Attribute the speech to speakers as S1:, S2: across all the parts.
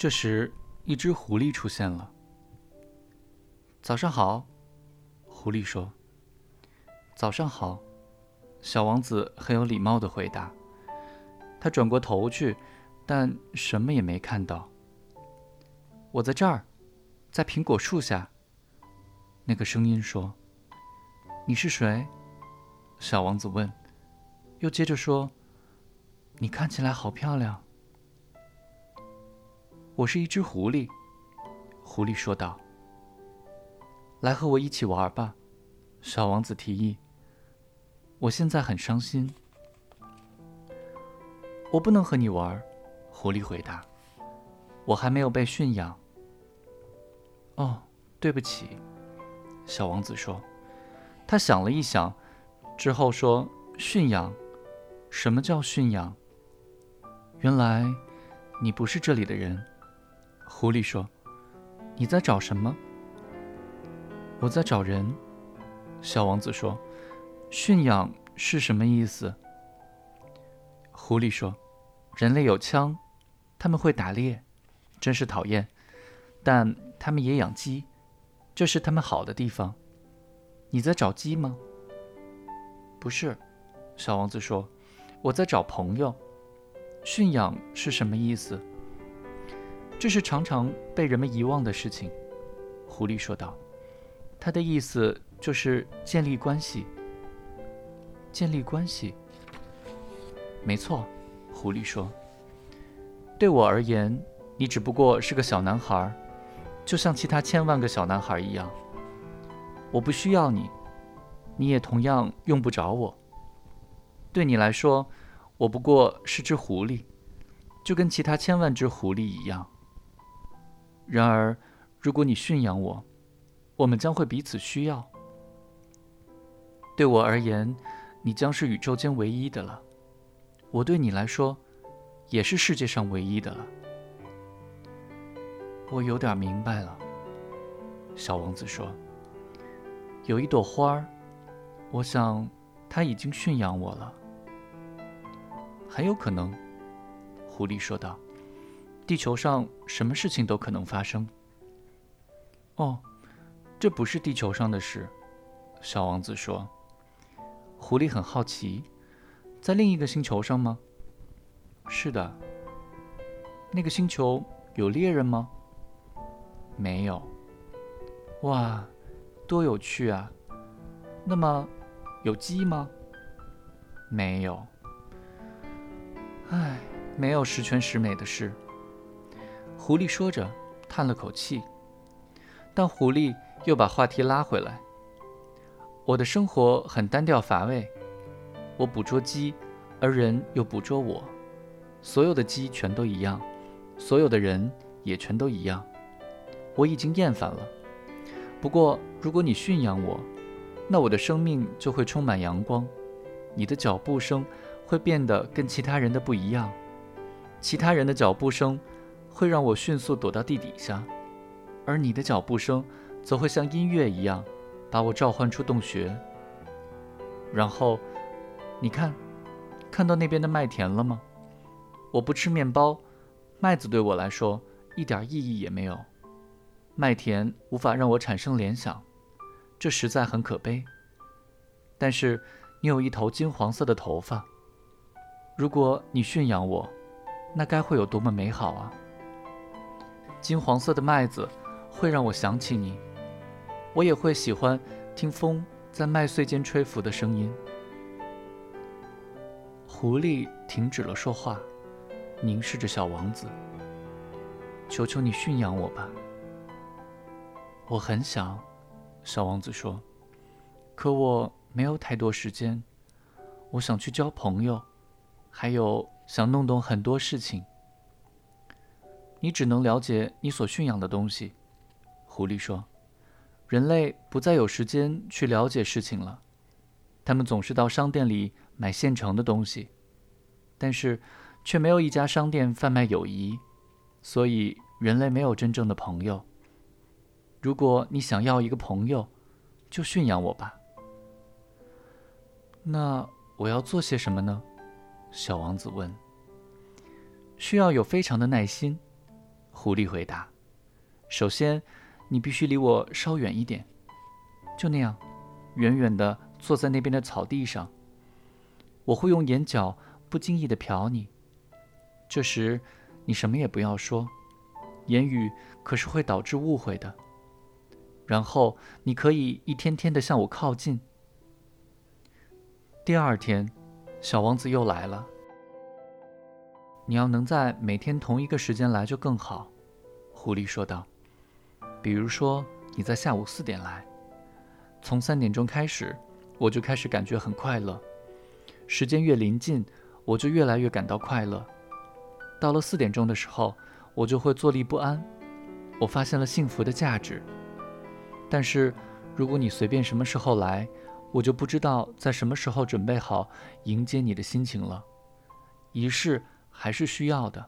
S1: 这时，一只狐狸出现了。早上好，狐狸说。早上好，小王子很有礼貌的回答。他转过头去，但什么也没看到。我在这儿，在苹果树下。那个声音说：“你是谁？”小王子问，又接着说：“你看起来好漂亮。”我是一只狐狸，狐狸说道。“来和我一起玩吧。”小王子提议。“我现在很伤心。”“我不能和你玩。”狐狸回答。“我还没有被驯养。”“哦，对不起。”小王子说。他想了一想，之后说：“驯养？什么叫驯养？”原来，你不是这里的人。狐狸说：“你在找什么？”我在找人。小王子说：“驯养是什么意思？”狐狸说：“人类有枪，他们会打猎，真是讨厌。但他们也养鸡，这是他们好的地方。你在找鸡吗？”“不是。”小王子说：“我在找朋友。驯养是什么意思？”这是常常被人们遗忘的事情，狐狸说道。他的意思就是建立关系。建立关系。没错，狐狸说。对我而言，你只不过是个小男孩，就像其他千万个小男孩一样。我不需要你，你也同样用不着我。对你来说，我不过是只狐狸，就跟其他千万只狐狸一样。然而，如果你驯养我，我们将会彼此需要。对我而言，你将是宇宙间唯一的了；我对你来说，也是世界上唯一的了。我有点明白了，小王子说：“有一朵花儿，我想它已经驯养我了。”很有可能，狐狸说道。地球上什么事情都可能发生。哦，这不是地球上的事，小王子说。狐狸很好奇，在另一个星球上吗？是的。那个星球有猎人吗？没有。哇，多有趣啊！那么，有鸡吗？没有。唉，没有十全十美的事。狐狸说着，叹了口气，但狐狸又把话题拉回来。我的生活很单调乏味，我捕捉鸡，而人又捕捉我。所有的鸡全都一样，所有的人也全都一样。我已经厌烦了。不过，如果你驯养我，那我的生命就会充满阳光。你的脚步声会变得跟其他人的不一样，其他人的脚步声。会让我迅速躲到地底下，而你的脚步声则会像音乐一样，把我召唤出洞穴。然后，你看，看到那边的麦田了吗？我不吃面包，麦子对我来说一点意义也没有。麦田无法让我产生联想，这实在很可悲。但是，你有一头金黄色的头发，如果你驯养我，那该会有多么美好啊！金黄色的麦子会让我想起你，我也会喜欢听风在麦穗间吹拂的声音。狐狸停止了说话，凝视着小王子。求求你驯养我吧。我很想，小王子说，可我没有太多时间。我想去交朋友，还有想弄懂很多事情。你只能了解你所驯养的东西，狐狸说：“人类不再有时间去了解事情了，他们总是到商店里买现成的东西，但是却没有一家商店贩卖友谊，所以人类没有真正的朋友。如果你想要一个朋友，就驯养我吧。”那我要做些什么呢？小王子问。“需要有非常的耐心。”狐狸回答：“首先，你必须离我稍远一点，就那样，远远地坐在那边的草地上。我会用眼角不经意地瞟你。这时，你什么也不要说，言语可是会导致误会的。然后，你可以一天天地向我靠近。”第二天，小王子又来了。你要能在每天同一个时间来就更好，狐狸说道。比如说，你在下午四点来，从三点钟开始，我就开始感觉很快乐。时间越临近，我就越来越感到快乐。到了四点钟的时候，我就会坐立不安。我发现了幸福的价值。但是，如果你随便什么时候来，我就不知道在什么时候准备好迎接你的心情了。仪式还是需要的。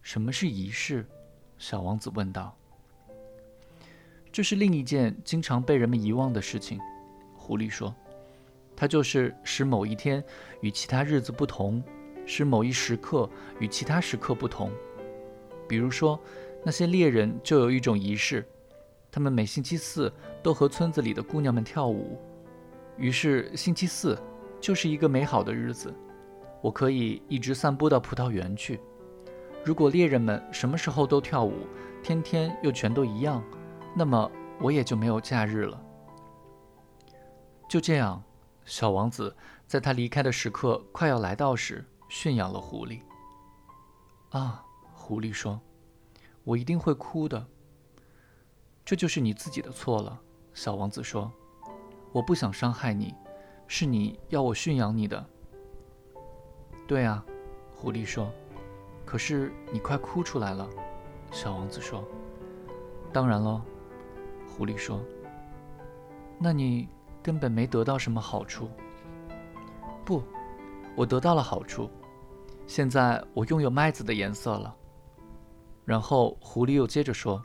S1: 什么是仪式？小王子问道。这是另一件经常被人们遗忘的事情，狐狸说。它就是使某一天与其他日子不同，使某一时刻与其他时刻不同。比如说，那些猎人就有一种仪式。他们每星期四都和村子里的姑娘们跳舞，于是星期四就是一个美好的日子。我可以一直散步到葡萄园去。如果猎人们什么时候都跳舞，天天又全都一样，那么我也就没有假日了。就这样，小王子在他离开的时刻快要来到时，驯养了狐狸。啊，狐狸说：“我一定会哭的。”这就是你自己的错了，小王子说：“我不想伤害你，是你要我驯养你的。”对啊，狐狸说：“可是你快哭出来了。”小王子说：“当然喽。”狐狸说：“那你根本没得到什么好处。”不，我得到了好处。现在我拥有麦子的颜色了。然后狐狸又接着说。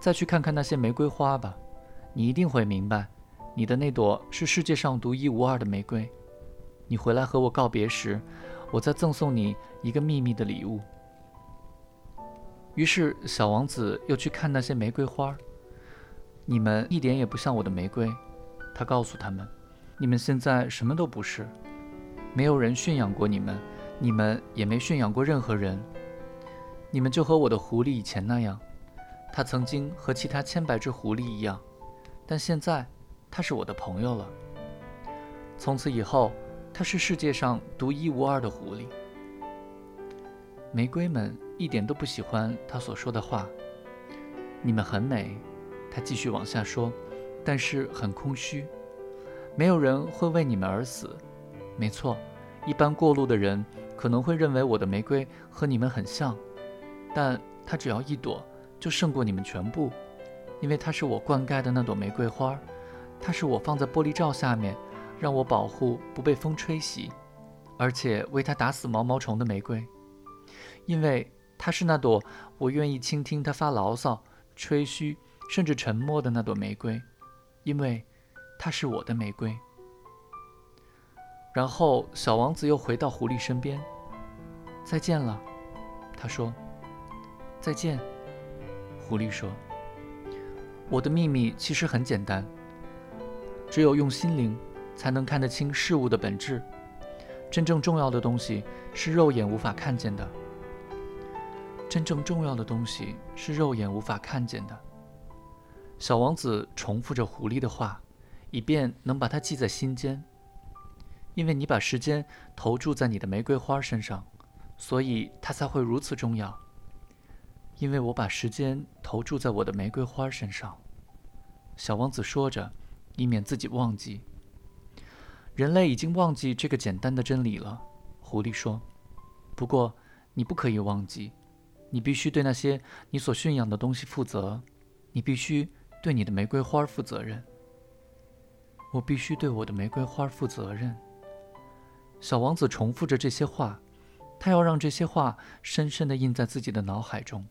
S1: 再去看看那些玫瑰花吧，你一定会明白，你的那朵是世界上独一无二的玫瑰。你回来和我告别时，我再赠送你一个秘密的礼物。于是，小王子又去看那些玫瑰花。你们一点也不像我的玫瑰，他告诉他们，你们现在什么都不是，没有人驯养过你们，你们也没驯养过任何人，你们就和我的狐狸以前那样。他曾经和其他千百只狐狸一样，但现在他是我的朋友了。从此以后，它是世界上独一无二的狐狸。玫瑰们一点都不喜欢他所说的话。你们很美，他继续往下说，但是很空虚。没有人会为你们而死。没错，一般过路的人可能会认为我的玫瑰和你们很像，但它只要一朵。就胜过你们全部，因为它是我灌溉的那朵玫瑰花，它是我放在玻璃罩下面，让我保护不被风吹袭，而且为他打死毛毛虫的玫瑰，因为它是那朵我愿意倾听它发牢骚、吹嘘，甚至沉默的那朵玫瑰，因为它是我的玫瑰。然后小王子又回到狐狸身边，再见了，他说，再见。狐狸说：“我的秘密其实很简单，只有用心灵才能看得清事物的本质。真正重要的东西是肉眼无法看见的。真正重要的东西是肉眼无法看见的。”小王子重复着狐狸的话，以便能把它记在心间。因为你把时间投注在你的玫瑰花身上，所以它才会如此重要。因为我把时间投注在我的玫瑰花身上，小王子说着，以免自己忘记。人类已经忘记这个简单的真理了，狐狸说。不过你不可以忘记，你必须对那些你所驯养的东西负责，你必须对你的玫瑰花负责任。我必须对我的玫瑰花负责任。小王子重复着这些话，他要让这些话深深地印在自己的脑海中。